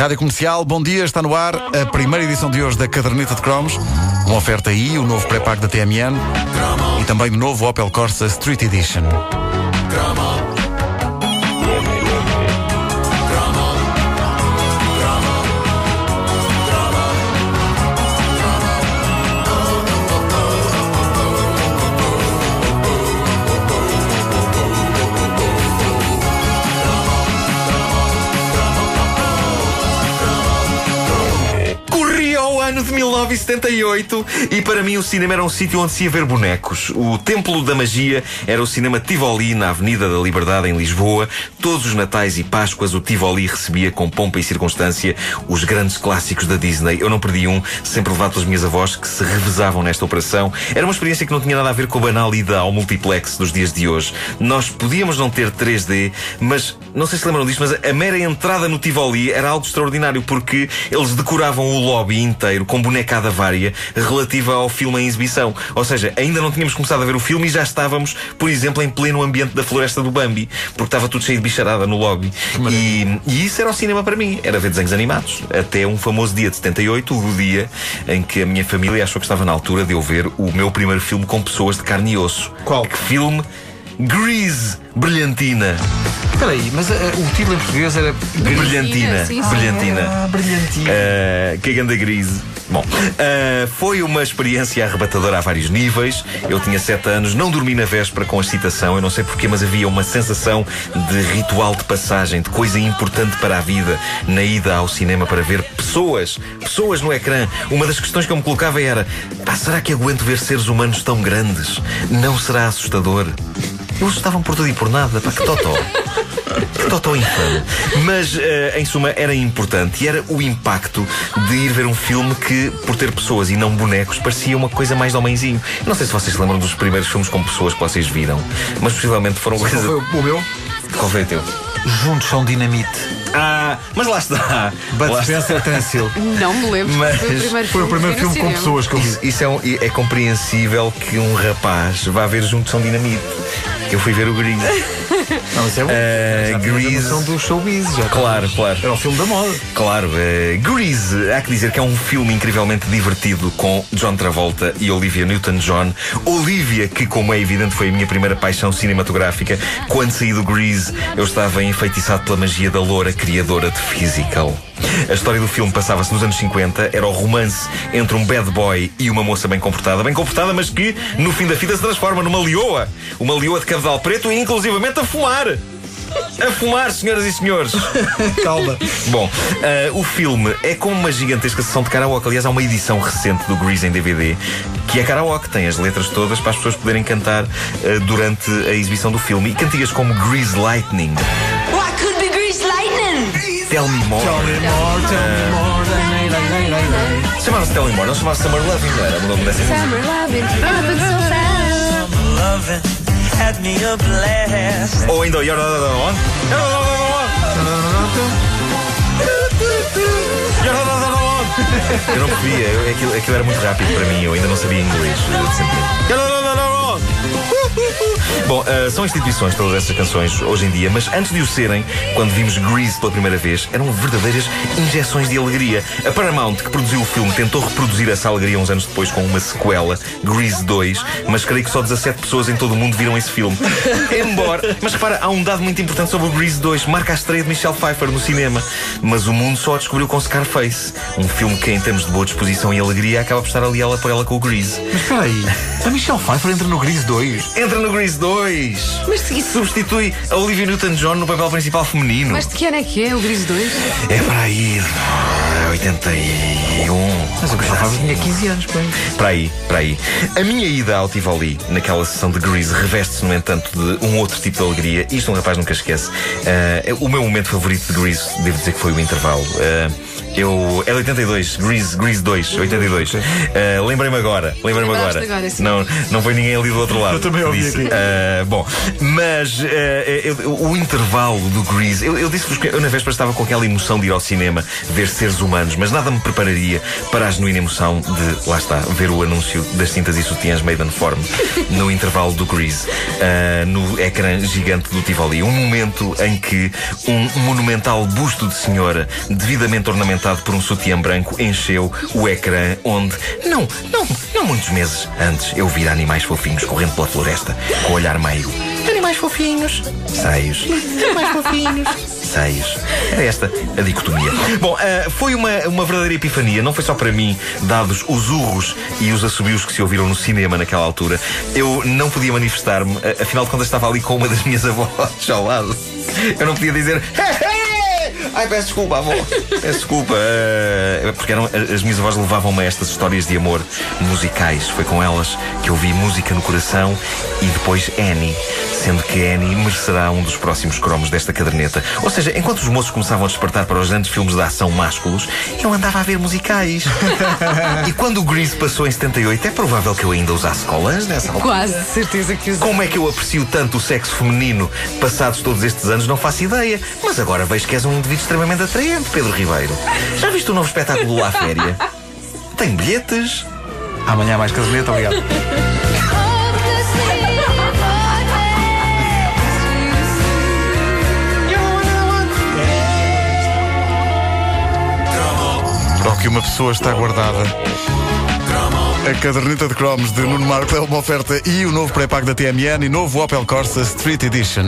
Rádio Comercial, bom dia, está no ar a primeira edição de hoje da Caderneta de Cromos. Uma oferta aí, o novo pré-pago da TMN e também o novo Opel Corsa Street Edition. De 1978 e para mim o cinema era um sítio onde se ia ver bonecos. O Templo da Magia era o cinema Tivoli na Avenida da Liberdade em Lisboa. Todos os Natais e Páscoas o Tivoli recebia com pompa e circunstância os grandes clássicos da Disney. Eu não perdi um, sempre levado pelas minhas avós que se revezavam nesta operação. Era uma experiência que não tinha nada a ver com a banal ida ao multiplex dos dias de hoje. Nós podíamos não ter 3D, mas não sei se lembram disto, mas a mera entrada no Tivoli era algo extraordinário porque eles decoravam o lobby inteiro com bonecada vária relativa ao filme em exibição. Ou seja, ainda não tínhamos começado a ver o filme e já estávamos, por exemplo, em pleno ambiente da floresta do Bambi, porque estava tudo cheio de bicharada no lobby. E, e isso era o cinema para mim, era ver desenhos animados. Até um famoso dia de 78, o dia em que a minha família achou que estava na altura de eu ver o meu primeiro filme com pessoas de carne e osso. Qual? Que filme? Grease, Brilhantina. Espera aí, mas eh, o título em português era. Brilhantina. sim, sim. Brilhantina. Ah, brilhantina. Uh, que ganda grise. Bom, uh, foi uma experiência arrebatadora a vários níveis. Eu tinha sete anos, não dormi na véspera com a excitação, eu não sei porquê, mas havia uma sensação de ritual de passagem, de coisa importante para a vida, na ida ao cinema para ver pessoas, pessoas no ecrã. Uma das questões que eu me colocava era: pá, será que aguento ver seres humanos tão grandes? Não será assustador? Eles estavam por tudo e por nada, pá, que totó. Que totó infame. Mas, eh, em suma, era importante e era o impacto de ir ver um filme que, por ter pessoas e não bonecos, parecia uma coisa mais de homenzinho. Não sei se vocês se lembram dos primeiros filmes com pessoas que vocês viram, mas possivelmente foram Qual coisas. foi o meu? Qual foi o teu? Juntos são dinamite. Ah, mas lá está. Bud Lá está. Spencer Tensil. Não me lembro. Mas foi o primeiro Foi o primeiro filme com pessoas que eu vi. Isso, isso é, um- é compreensível que um rapaz vá ver juntos são dinamite. Eu fui ver o Grease. Não, isso é bom. A Grease. do showbiz. Já Claro, claro. Era o filme da moda. Claro, eh, Grease, há que dizer que é um filme incrivelmente divertido com John Travolta e Olivia Newton-John. Olivia, que, como é evidente, foi a minha primeira paixão cinematográfica. Quando saí do Grease, eu estava enfeitiçado pela magia da loura criadora de Physical. A história do filme passava-se nos anos 50, era o romance entre um bad boy e uma moça bem comportada, bem comportada, mas que no fim da fita se transforma numa leoa. Uma leoa de cabedal preto e inclusivamente a fumar. A fumar, senhoras e senhores. Calma. Bom, eh, o filme é como uma gigantesca sessão de karaoke. Aliás, há uma edição recente do Grease em DVD que é karaoke, tem as letras todas para as pessoas poderem cantar eh, durante a exibição do filme. E cantigas como Grease Lightning, lightning? Tell Me More. Chamava-se Tell Me More, não chamava-se Summer Loving, não era o nome dessa música. Summer loving, fast. loving had me a blast. Ou ainda o You're Not Alone. You're Not Alone. You're Not Alone. Eu não percebia, eu- aquilo, aquilo era muito rápido para mim, eu ainda não sabia inglês. eu Bom, ah, são instituições todas essas canções hoje em dia, mas antes de o serem, quando vimos Grease pela primeira vez, eram verdadeiras injeções de alegria. A Paramount, que produziu o filme, tentou reproduzir essa alegria uns anos depois com uma sequela, Grease 2, mas creio que só 17 pessoas em todo o mundo viram esse filme. Embora, mas repara, há um dado muito importante sobre o Grease 2, marca a estreia de Michelle Pfeiffer no cinema, mas o mundo só a descobriu com Scarface, um filme que, em termos de boa disposição e alegria, acaba por estar ali ela por ela com o Grease. Mas espera aí, a Michelle Pfeiffer entra no Grease 2. Entra no Grease 2! Mas isso- substitui a Olivia Newton-John no papel principal feminino. Mas de que ano é que é o Gris 2? É para aí, ah, 81. Mas a Michelle Pfeiffer tinha 15 anos, bem. Para aí, para aí. A minha ida ao Tivoli, naquela sessão de Grease, reveste-se, no entanto, de um outro tipo de alegria. Isto um rapaz nunca esquece. Ah, o meu momento favorito de Grease, devo dizer que foi o intervalo. Ah, Eu, é de 82, Grease, Grease 2, 82. Uh, lembrei-me agora, lembrei-me agora. agora, sim. não, não foi ninguém ali do outro lado. Eu também ouvi disse. aqui. Uh, bom, mas uh, eu- o intervalo do Grease, eu, eu disse-vos que eu na véspera estava com aquela emoção de ir ao cinema ver seres humanos, mas nada me prepararia para a genuína emoção de, lá está, ver o anúncio das cintas e sutiãs Maiden Form no intervalo do Grease, uh, no ecrã gigante do Tivoli. Um momento em que um monumental busto de senhora, devidamente ornamentado por um sutiã branco, encheu o ecrã onde, não, não, não muitos meses antes, eu vira animais fofinhos correndo pela floresta, com o olhar meio. Animais fofinhos, seios. Animais fofinhos, seios. Era esta a dicotomia. Bom, ah, foi uma, uma verdadeira epifania, não foi só para mim, dados os urros e os assobios que se ouviram no cinema naquela altura. Eu não podia manifestar-me, afinal de contas estava ali com uma das minhas avós ao lado. Eu não podia dizer. Ai, peço desculpa, avó. Peço desculpa. eh, porque eram, as minhas avós levavam-me a estas histórias de amor musicais. Foi com elas que eu vi música no coração e depois Annie. Sendo que Annie merecerá um dos próximos cromos desta caderneta. Ou seja, enquanto os moços começavam a despertar para os grandes filmes de ação másculos, eu andava a ver musicais. e quando o Grease passou em 78, é provável que eu ainda usasse colãs nessa altura. Quase certeza que usou. Como é que eu aprecio tanto o sexo feminino passados todos estes anos, não faço ideia. Mas agora vejo que és um indivíduo extremamente atraente, Pedro Ribeiro. Já viste o novo espetáculo do La Féria? Tem bilhetes? Amanhã mais caderneta, obrigado. Para o que uma pessoa está guardada. A caderneta de cromos de Nuno Marco é uma oferta e o novo pré-pago da TMN e novo Opel Corsa Street Edition.